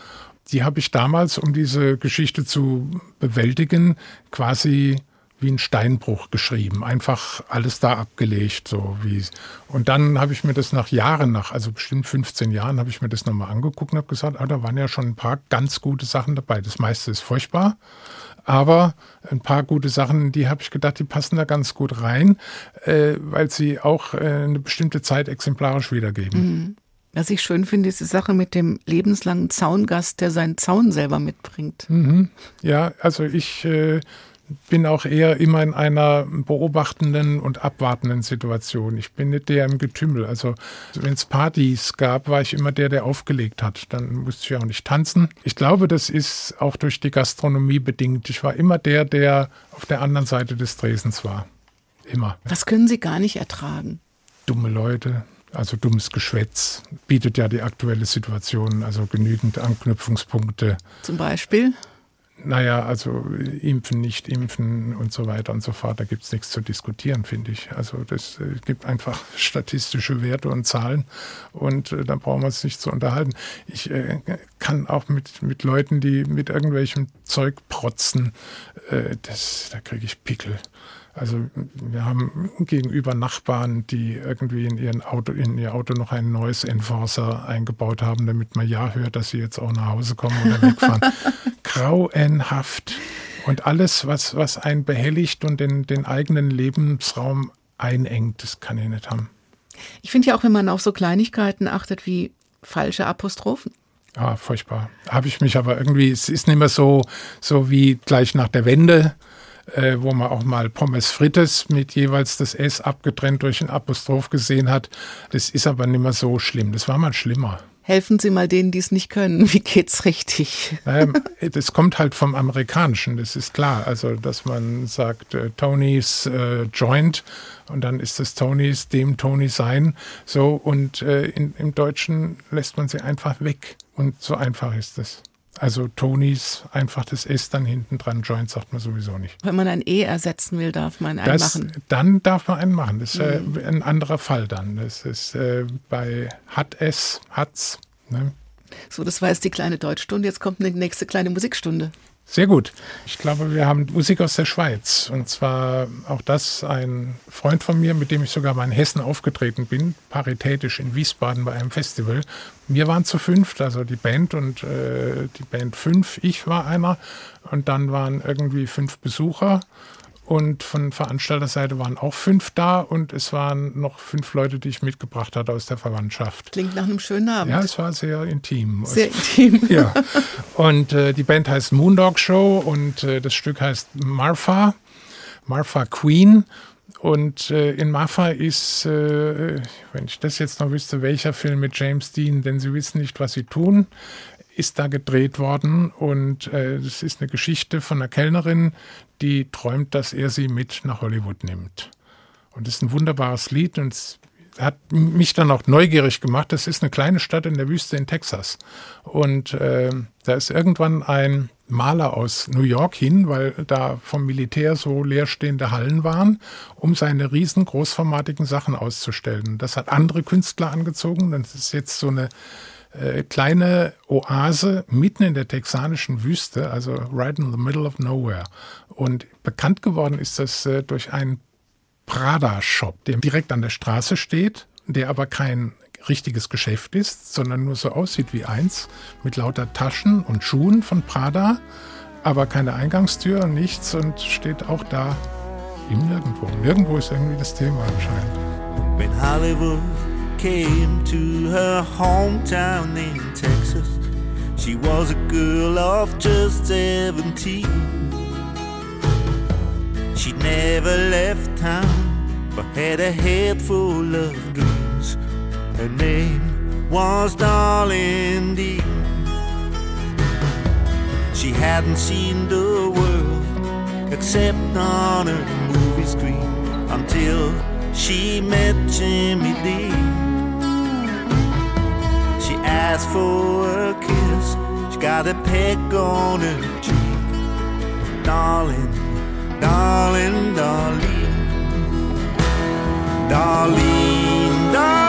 Die habe ich damals, um diese Geschichte zu bewältigen, quasi wie ein Steinbruch geschrieben, einfach alles da abgelegt, so wie und dann habe ich mir das nach Jahren, nach also bestimmt 15 Jahren, habe ich mir das nochmal angeguckt und habe gesagt, ah, da waren ja schon ein paar ganz gute Sachen dabei. Das meiste ist furchtbar, aber ein paar gute Sachen, die habe ich gedacht, die passen da ganz gut rein, äh, weil sie auch äh, eine bestimmte Zeit exemplarisch wiedergeben. Mhm. Was ich schön finde, ist die Sache mit dem lebenslangen Zaungast, der seinen Zaun selber mitbringt. Mhm. Ja, also ich äh, bin auch eher immer in einer beobachtenden und abwartenden Situation. Ich bin nicht der im Getümmel. Also wenn es Partys gab, war ich immer der, der aufgelegt hat. Dann musste ich auch nicht tanzen. Ich glaube, das ist auch durch die Gastronomie bedingt. Ich war immer der, der auf der anderen Seite des Tresens war. Immer. Was können Sie gar nicht ertragen? Dumme Leute. Also dummes Geschwätz bietet ja die aktuelle Situation, also genügend Anknüpfungspunkte. Zum Beispiel? Naja, also impfen, nicht impfen und so weiter und so fort, da gibt es nichts zu diskutieren, finde ich. Also das äh, gibt einfach *laughs* statistische Werte und Zahlen und äh, da brauchen wir uns nicht zu unterhalten. Ich äh, kann auch mit, mit Leuten, die mit irgendwelchem Zeug protzen, äh, das, da kriege ich Pickel. Also wir haben gegenüber Nachbarn, die irgendwie in, ihren Auto, in ihr Auto noch einen neues Enforcer eingebaut haben, damit man ja hört, dass sie jetzt auch nach Hause kommen oder *laughs* wegfahren. Grauenhaft. Und alles, was, was einen behelligt und den, den eigenen Lebensraum einengt, das kann ich nicht haben. Ich finde ja auch, wenn man auf so Kleinigkeiten achtet wie falsche Apostrophen. Ah, furchtbar. Habe ich mich aber irgendwie, es ist nicht mehr so, so wie gleich nach der Wende, äh, wo man auch mal Pommes frites mit jeweils das S abgetrennt durch ein Apostroph gesehen hat. Das ist aber nicht mehr so schlimm. Das war mal schlimmer. Helfen Sie mal denen, die es nicht können. Wie geht's richtig? Naja, das kommt halt vom Amerikanischen, das ist klar. Also, dass man sagt, äh, Tonys äh, Joint und dann ist das Tonys dem Tony sein. So, und äh, in, im Deutschen lässt man sie einfach weg. Und so einfach ist es. Also Tonys, einfach das S dann hinten dran, Joint sagt man sowieso nicht. Wenn man ein E ersetzen will, darf man einen das, machen. Dann darf man einen machen. Das ist äh, mhm. äh, ein anderer Fall dann. Das ist äh, bei hat es, hat's. Ne? So, das war jetzt die kleine Deutschstunde. Jetzt kommt eine nächste kleine Musikstunde. Sehr gut. Ich glaube, wir haben Musik aus der Schweiz. Und zwar auch das ein Freund von mir, mit dem ich sogar mal in Hessen aufgetreten bin, paritätisch in Wiesbaden bei einem Festival. Wir waren zu fünft, also die Band und äh, die Band fünf, ich war einer. Und dann waren irgendwie fünf Besucher. Und von Veranstalterseite waren auch fünf da und es waren noch fünf Leute, die ich mitgebracht hatte aus der Verwandtschaft. Klingt nach einem schönen Abend. Ja, es war sehr intim. Sehr intim. *laughs* ja. Und äh, die Band heißt Moondog Show und äh, das Stück heißt Martha, Martha Queen. Und äh, in Martha ist, äh, wenn ich das jetzt noch wüsste, welcher Film mit James Dean, denn sie wissen nicht, was sie tun ist da gedreht worden und äh, das ist eine Geschichte von einer Kellnerin, die träumt, dass er sie mit nach Hollywood nimmt. Und das ist ein wunderbares Lied und es hat mich dann auch neugierig gemacht. Das ist eine kleine Stadt in der Wüste in Texas. Und äh, da ist irgendwann ein Maler aus New York hin, weil da vom Militär so leerstehende Hallen waren, um seine riesen großformatigen Sachen auszustellen. Das hat andere Künstler angezogen. Das ist jetzt so eine äh, kleine Oase mitten in der texanischen Wüste, also right in the middle of nowhere. Und bekannt geworden ist das äh, durch einen Prada-Shop, der direkt an der Straße steht, der aber kein richtiges Geschäft ist, sondern nur so aussieht wie eins, mit lauter Taschen und Schuhen von Prada, aber keine Eingangstür und nichts und steht auch da im Nirgendwo. Nirgendwo ist irgendwie das Thema anscheinend. In Hollywood came to her hometown in Texas. She was a girl of just 17. She'd never left town, but had a head full of dreams. Her name was Darlene Dean. She hadn't seen the world except on a movie screen until she met Jimmy Dean. Asked for a kiss, she got a peck on her cheek. Darling, darling, darling, darling, darling,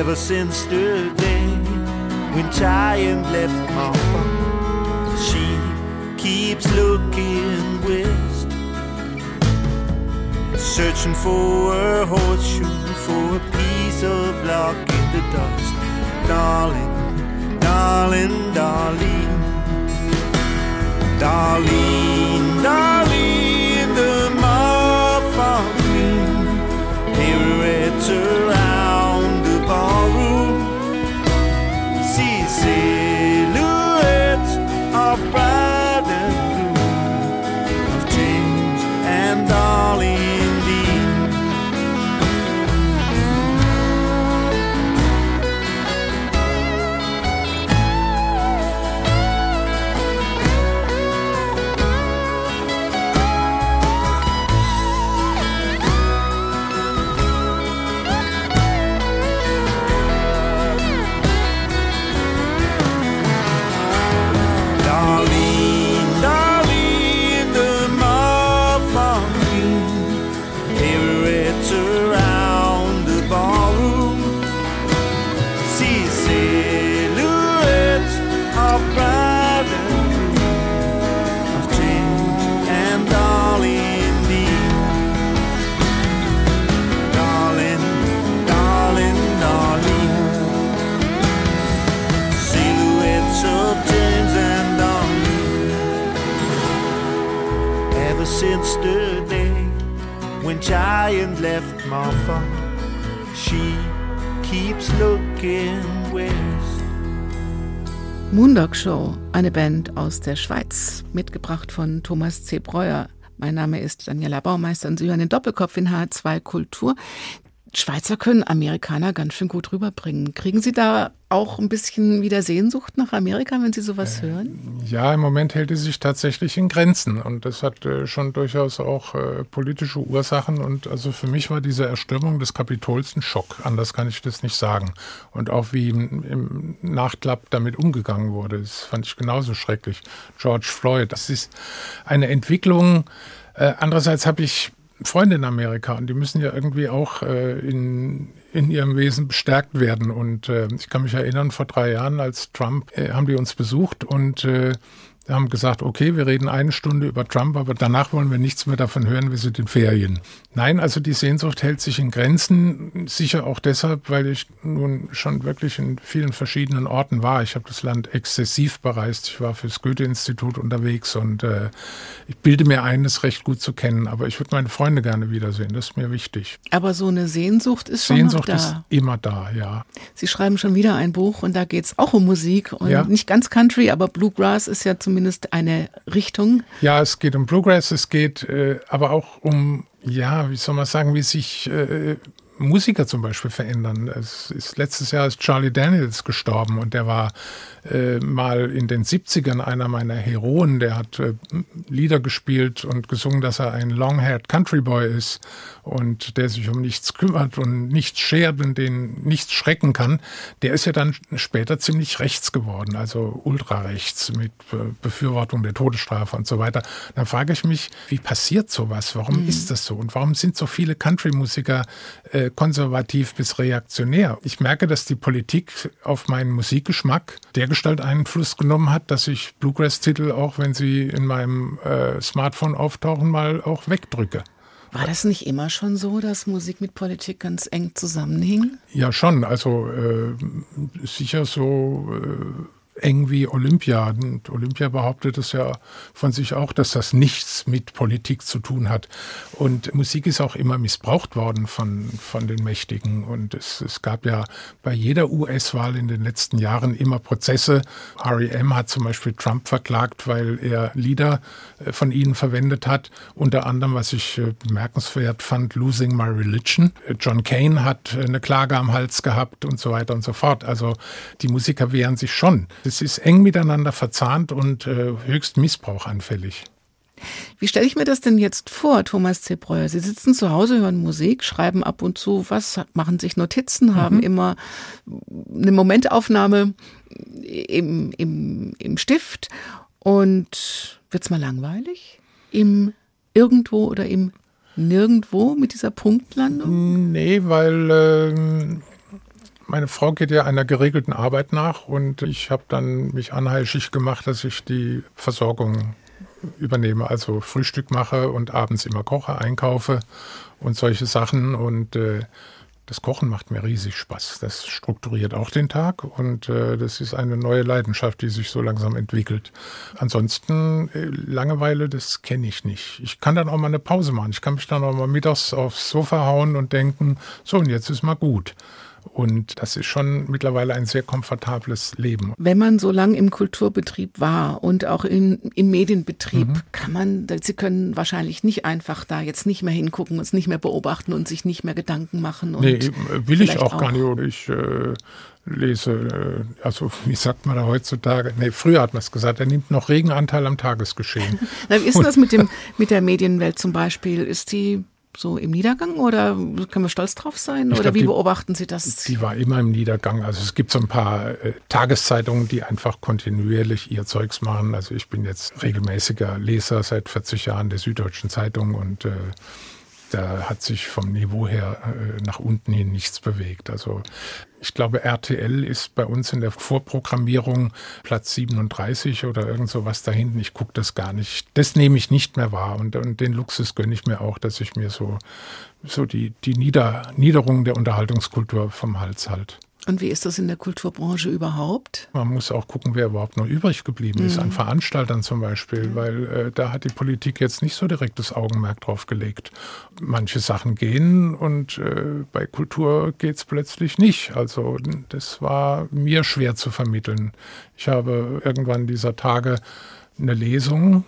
Ever since the day when Giant left my farm, she keeps looking west, searching for a horseshoe, for a piece of luck in the dust. Darling, darling, darling, darling, darling, Giant left my farm, she keeps looking west. Moondog Show, eine Band aus der Schweiz, mitgebracht von Thomas C. Breuer. Mein Name ist Daniela Baumeister und Sie hören den Doppelkopf in H2 Kultur. Schweizer können Amerikaner ganz schön gut rüberbringen. Kriegen Sie da auch ein bisschen wieder Sehnsucht nach Amerika, wenn Sie sowas hören? Ja, im Moment hält es sich tatsächlich in Grenzen und das hat äh, schon durchaus auch äh, politische Ursachen und also für mich war diese Erstürmung des Kapitols ein Schock, anders kann ich das nicht sagen. Und auch wie im, Nachklapp damit umgegangen wurde, das fand ich genauso schrecklich. George Floyd, das ist eine Entwicklung. Äh, andererseits habe ich Freunde in Amerika und die müssen ja irgendwie auch äh, in, in ihrem Wesen bestärkt werden. Und äh, ich kann mich erinnern, vor drei Jahren, als Trump, äh, haben die uns besucht und äh, haben gesagt, okay, wir reden eine Stunde über Trump, aber danach wollen wir nichts mehr davon hören, wir sind in Ferien. Nein, also die Sehnsucht hält sich in Grenzen, sicher auch deshalb, weil ich nun schon wirklich in vielen verschiedenen Orten war. Ich habe das Land exzessiv bereist, ich war fürs Goethe-Institut unterwegs und äh, ich bilde mir ein, es recht gut zu kennen, aber ich würde meine Freunde gerne wiedersehen, das ist mir wichtig. Aber so eine Sehnsucht ist schon Sehnsucht da. ist immer da, ja. Sie schreiben schon wieder ein Buch und da geht es auch um Musik und Ja. nicht ganz Country, aber Bluegrass ist ja zumindest eine Richtung. Ja, es geht um Bluegrass, es geht äh, aber auch um, ja, wie soll man sagen, wie sich äh, Musiker zum Beispiel verändern. Es ist letztes Jahr ist Charlie Daniels gestorben und der war äh, mal in den 70ern einer meiner Heroen. Der hat äh, Lieder gespielt und gesungen, dass er ein long-haired Country Boy ist und der sich um nichts kümmert und nichts schert und den nichts schrecken kann. Der ist ja dann später ziemlich rechts geworden, also ultrarechts mit äh, Befürwortung der Todesstrafe und so weiter. Dann frage ich mich, wie passiert sowas? Warum ist das so? Und warum sind so viele Country-Musiker äh, konservativ bis reaktionär. Ich merke, dass die Politik auf meinen Musikgeschmack dergestalt Einfluss genommen hat, dass ich Bluegrass-Titel, auch wenn sie in meinem äh, Smartphone auftauchen, mal auch wegdrücke. War das nicht immer schon so, dass Musik mit Politik ganz eng zusammenhing? Ja, schon. Also äh, sicher so. Äh, eng wie Olympia. Und Olympia behauptet es ja von sich auch, dass das nichts mit Politik zu tun hat. Und Musik ist auch immer missbraucht worden von, von den Mächtigen. Und es, es gab ja bei jeder US-Wahl in den letzten Jahren immer Prozesse. REM hat zum Beispiel Trump verklagt, weil er Lieder äh, von ihnen verwendet hat. Unter anderem, was ich äh, bemerkenswert fand, Losing My Religion. John Kane hat eine Klage am Hals gehabt und so weiter und so fort. Also die Musiker wehren sich schon. Es ist eng miteinander verzahnt und äh, höchst missbrauchanfällig. Wie stelle ich mir das denn jetzt vor, Thomas C. Breuer? Sie sitzen zu Hause, hören Musik, schreiben ab und zu was, machen sich Notizen, haben mhm. immer eine Momentaufnahme im, im, im Stift und wird es mal langweilig? Im Irgendwo oder im Nirgendwo mit dieser Punktlandung? Nee, weil äh, meine Frau geht ja einer geregelten Arbeit nach und ich habe dann mich anheischig gemacht, dass ich die Versorgung übernehme, also Frühstück mache und abends immer koche, einkaufe und solche Sachen und äh, das Kochen macht mir riesig Spaß. Das strukturiert auch den Tag und äh, das ist eine neue Leidenschaft, die sich so langsam entwickelt. Ansonsten äh, Langeweile, das kenne ich nicht. Ich kann dann auch mal eine Pause machen. Ich kann mich dann auch mal mittags aufs Sofa hauen und denken, so und jetzt ist mal gut. Und das ist schon mittlerweile ein sehr komfortables Leben. Wenn man so lange im Kulturbetrieb war und auch in, im Medienbetrieb, mhm. kann man, Sie können wahrscheinlich nicht einfach da jetzt nicht mehr hingucken, uns nicht mehr beobachten und sich nicht mehr Gedanken machen. Und nee, will ich auch, auch gar nicht. Ich äh, lese, äh, also *laughs* wie sagt man da heutzutage? Nee, früher hat man es gesagt, er nimmt noch Regenanteil am Tagesgeschehen. *laughs* Wie ist das mit, dem, *laughs* mit der Medienwelt zum Beispiel? Ist die so im Niedergang oder können wir stolz drauf sein? Ich oder glaub, wie die, beobachten Sie das? Die war immer im Niedergang. Also es gibt so ein paar äh, Tageszeitungen, die einfach kontinuierlich ihr Zeugs machen. Also ich bin jetzt regelmäßiger Leser seit 40 Jahren der Süddeutschen Zeitung und äh, da hat sich vom Niveau her äh, nach unten hin nichts bewegt. Also ich glaube, RTL ist bei uns in der Vorprogrammierung Platz 37 oder irgend so was da hinten. Ich gucke das gar nicht. Das nehme ich nicht mehr wahr. Und, und den Luxus gönne ich mir auch, dass ich mir so, so die, die Nieder, Niederung der Unterhaltungskultur vom Hals halt. Und wie ist das in der Kulturbranche überhaupt? Man muss auch gucken, wer überhaupt noch übrig geblieben ist, mhm. an Veranstaltern zum Beispiel, weil äh, da hat die Politik jetzt nicht so direkt das Augenmerk drauf gelegt. Manche Sachen gehen und äh, bei Kultur geht es plötzlich nicht. Also das war mir schwer zu vermitteln. Ich habe irgendwann dieser Tage eine Lesung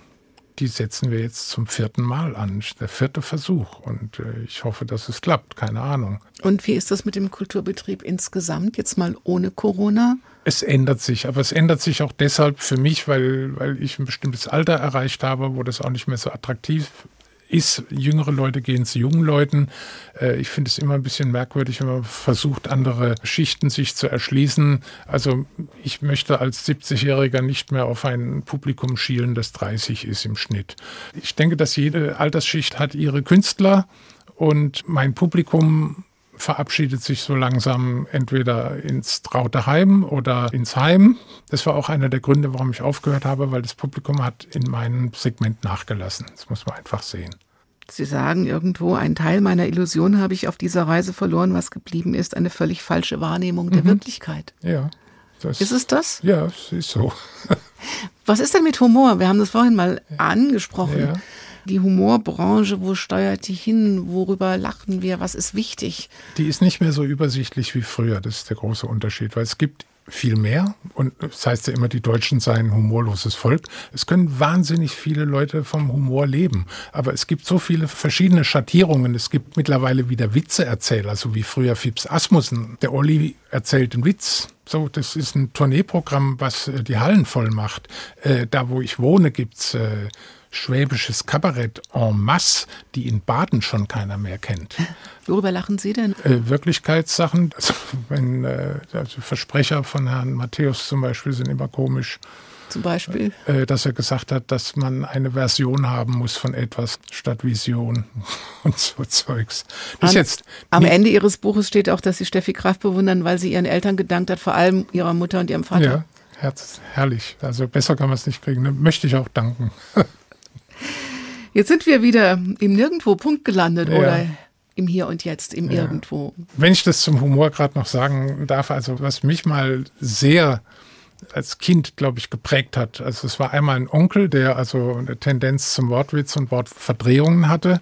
die setzen wir jetzt zum vierten Mal an. Der vierte Versuch. Und äh, ich hoffe, dass es klappt. Keine Ahnung. Und wie ist das mit dem Kulturbetrieb insgesamt, jetzt mal ohne Corona? Es ändert sich, aber es ändert sich auch deshalb für mich, weil, weil ich ein bestimmtes Alter erreicht habe, wo das auch nicht mehr so attraktiv ist, jüngere Leute gehen zu jungen Leuten. Äh, ich finde es immer ein bisschen merkwürdig, wenn man versucht, andere Schichten sich zu erschließen. Also ich möchte als 70-Jähriger nicht mehr auf ein Publikum schielen, das 30 ist im Schnitt. Ich denke, dass jede Altersschicht hat ihre Künstler und mein Publikum verabschiedet sich so langsam entweder ins traute Heim oder ins Heim. Das war auch einer der Gründe, warum ich aufgehört habe, weil das Publikum hat in meinem Segment nachgelassen. Das muss man einfach sehen. Sie sagen irgendwo, ein Teil meiner Illusion habe ich auf dieser Reise verloren, was geblieben ist, eine völlig falsche Wahrnehmung der mhm. Wirklichkeit. Ja. Das, ist es das? Ja, es ist so. was ist denn mit Humor? Wir haben das vorhin mal angesprochen. Ja die Humorbranche, wo steuert die hin, worüber lachen wir, was ist wichtig? Die ist nicht mehr so übersichtlich wie früher, das ist der große Unterschied, weil es gibt viel mehr. Und das heißt ja immer, die Deutschen seien ein humorloses Volk. Es können wahnsinnig viele Leute vom Humor leben. Aber es gibt so viele verschiedene Schattierungen. Es gibt mittlerweile wieder Witzeerzähler, so wie früher Fips Asmussen. Der Olli erzählt einen Witz. So, das ist ein Tourneeprogramm, was äh, die Hallen voll macht. Äh, da, wo ich wohne, gibt's äh, schwäbisches Kabarett en masse, die in Baden schon keiner mehr kennt. Worüber lachen Sie denn? Äh, Wirklichkeitssachen, also, wenn, äh, also Versprecher von Herrn Matthäus zum Beispiel sind immer komisch. Zum Beispiel? Äh, dass er gesagt hat, dass man eine Version haben muss von etwas statt Vision *laughs* und so Zeugs. Das am, jetzt am Ende Ihres Buches steht auch, dass Sie Steffi Kraft bewundern, weil sie ihren Eltern gedankt hat, vor allem ihrer Mutter und ihrem Vater. Ja, herrlich. Also besser kann man es nicht kriegen. Da möchte ich auch danken. *laughs* Jetzt sind wir wieder im Nirgendwo-Punkt gelandet, ja. oder? im Hier und Jetzt, im ja. Irgendwo. Wenn ich das zum Humor gerade noch sagen darf, also was mich mal sehr als Kind, glaube ich, geprägt hat. Also es war einmal ein Onkel, der also eine Tendenz zum Wortwitz und Wortverdrehungen hatte.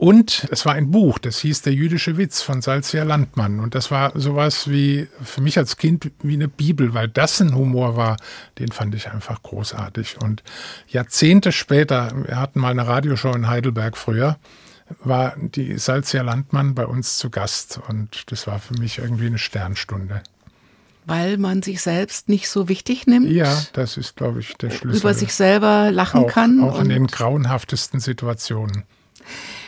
Und es war ein Buch, das hieß Der jüdische Witz von Salzia Landmann. Und das war sowas wie, für mich als Kind, wie eine Bibel, weil das ein Humor war, den fand ich einfach großartig. Und Jahrzehnte später, wir hatten mal eine Radioshow in Heidelberg früher, war die Salzia Landmann bei uns zu Gast. Und das war für mich irgendwie eine Sternstunde weil man sich selbst nicht so wichtig nimmt. Ja, das ist, glaube ich, der Schlüssel. Über sich selber lachen auch, kann. Auch in den grauenhaftesten Situationen.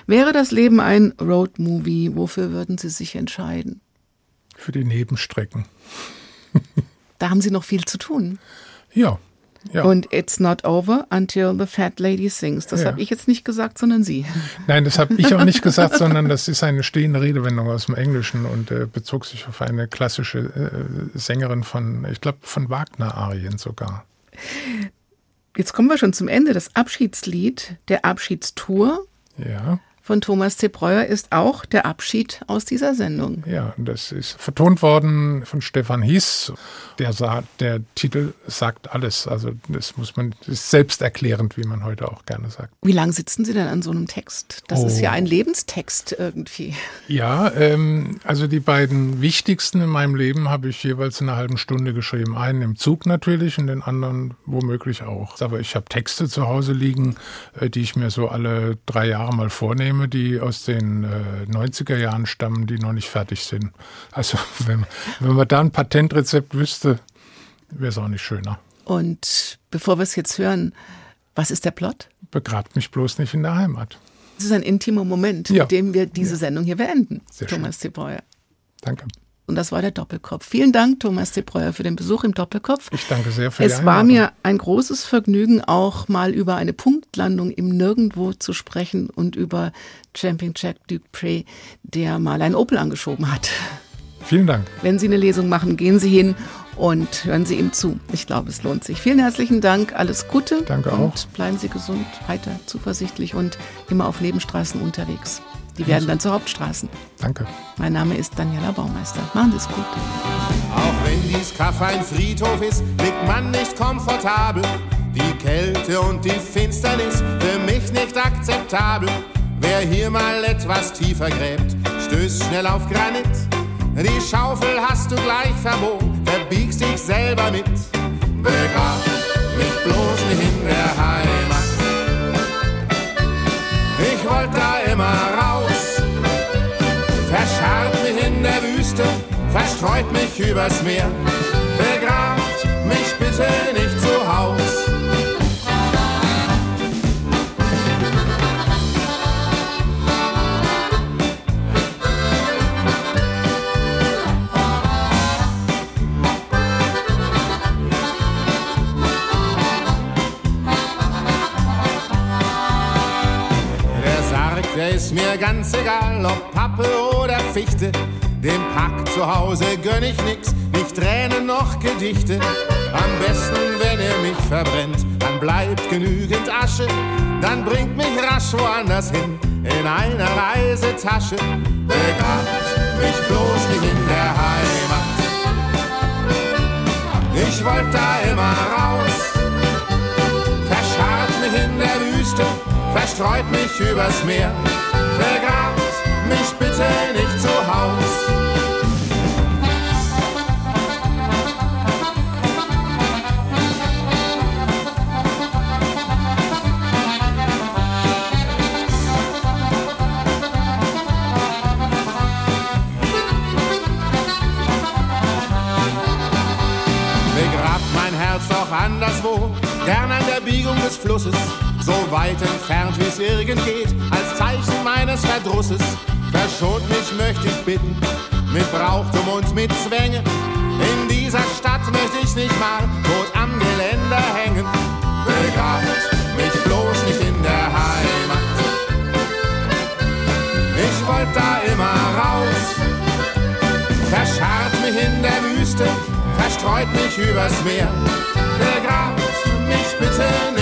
Wäre das Leben ein Roadmovie, wofür würden Sie sich entscheiden? Für die Nebenstrecken. *laughs* da haben Sie noch viel zu tun. Ja, ja. Und it's not over until the fat lady sings. Das ja. habe ich jetzt nicht gesagt, sondern Sie. *laughs* Nein, das habe ich auch nicht gesagt, sondern das ist eine stehende Redewendung aus dem Englischen und äh, bezog sich auf eine klassische äh, Sängerin von, ich glaube, von Wagner-Arien sogar. Jetzt kommen wir schon zum Ende. Das Abschiedslied der Abschiedstour. Ja von Thomas C. Breuer ist auch der Abschied aus dieser Sendung. Ja, das ist vertont worden von Stefan Hies. Der, sah, der Titel sagt alles. Also das muss man, das ist selbsterklärend, wie man heute auch gerne sagt. Wie lange sitzen Sie denn an so einem Text? Das oh. ist ja oh. ein Lebenstext irgendwie. Ja, ähm, also die beiden wichtigsten in meinem Leben habe ich jeweils in einer halben Stunde geschrieben. Einen im Zug natürlich und den anderen womöglich auch. Aber ich habe Texte zu Hause liegen, äh, die ich mir so alle drei Jahre mal vornehme Filme, die aus den äh, 90er Jahren stammen, die noch nicht fertig sind. Also *laughs* wenn, wenn man da ein Patentrezept wüsste, wäre es auch nicht schöner. Und bevor wir es jetzt hören, was ist der Plot? Begrabt mich bloß nicht in der Heimat. Das ist ein intimer Moment, ja. mit dem wir diese ja. Sendung hier beenden. Sehr Thomas Zebauer. Danke. Und das war der Doppelkopf. Vielen Dank, Thomas Debreuer, für den Besuch im Doppelkopf. Ich danke sehr für Es war mir ein großes Vergnügen, auch mal über eine Punktlandung im Nirgendwo zu sprechen und über Champion Jack Dupré, der mal ein Opel angeschoben hat. Vielen Dank. Wenn Sie eine Lesung machen, gehen Sie hin und hören Sie ihm zu. Ich glaube, es lohnt sich. Vielen herzlichen Dank, alles Gute. Danke auch. Und bleiben Sie gesund, heiter, zuversichtlich und immer auf Nebenstraßen unterwegs. Die werden dann zu Hauptstraßen. Danke. Mein Name ist Daniela Baumeister. Machen Sie es gut. Auch wenn dies Kaff ein Friedhof ist, liegt man nicht komfortabel. Die Kälte und die Finsternis für mich nicht akzeptabel. Wer hier mal etwas tiefer gräbt, stößt schnell auf Granit. Die Schaufel hast du gleich verbogen, verbiegst dich selber mit. Begrab mich bloß nicht in der Heimat. Ich wollte da immer der Wüste, verstreut mich übers Meer, begrabt mich bitte nicht zu Haus. ist mir ganz egal, ob Pappe oder Fichte. Dem Pack zu Hause gönn ich nix, nicht Tränen noch Gedichte. Am besten, wenn er mich verbrennt, dann bleibt genügend Asche. Dann bringt mich rasch woanders hin, in einer Reisetasche. Begrabt mich bloß nicht in der Heimat. Ich wollte da immer raus, verscharrt mich in der Wüste, verstreut mich übers Meer begrabt mich bitte nicht zu Haus. Begrabt mein Herz doch anderswo, gern an der Biegung des Flusses so weit entfernt wie es irgend geht, als Zeichen meines Verdrusses. Verschont mich möchte ich bitten, mit Brauchtum und mit Zwänge. In dieser Stadt möchte ich nicht mal tot am Geländer hängen. Begrabt mich bloß nicht in der Heimat. Ich wollte da immer raus. Verscharrt mich in der Wüste, verstreut mich übers Meer. Begrabt mich bitte nicht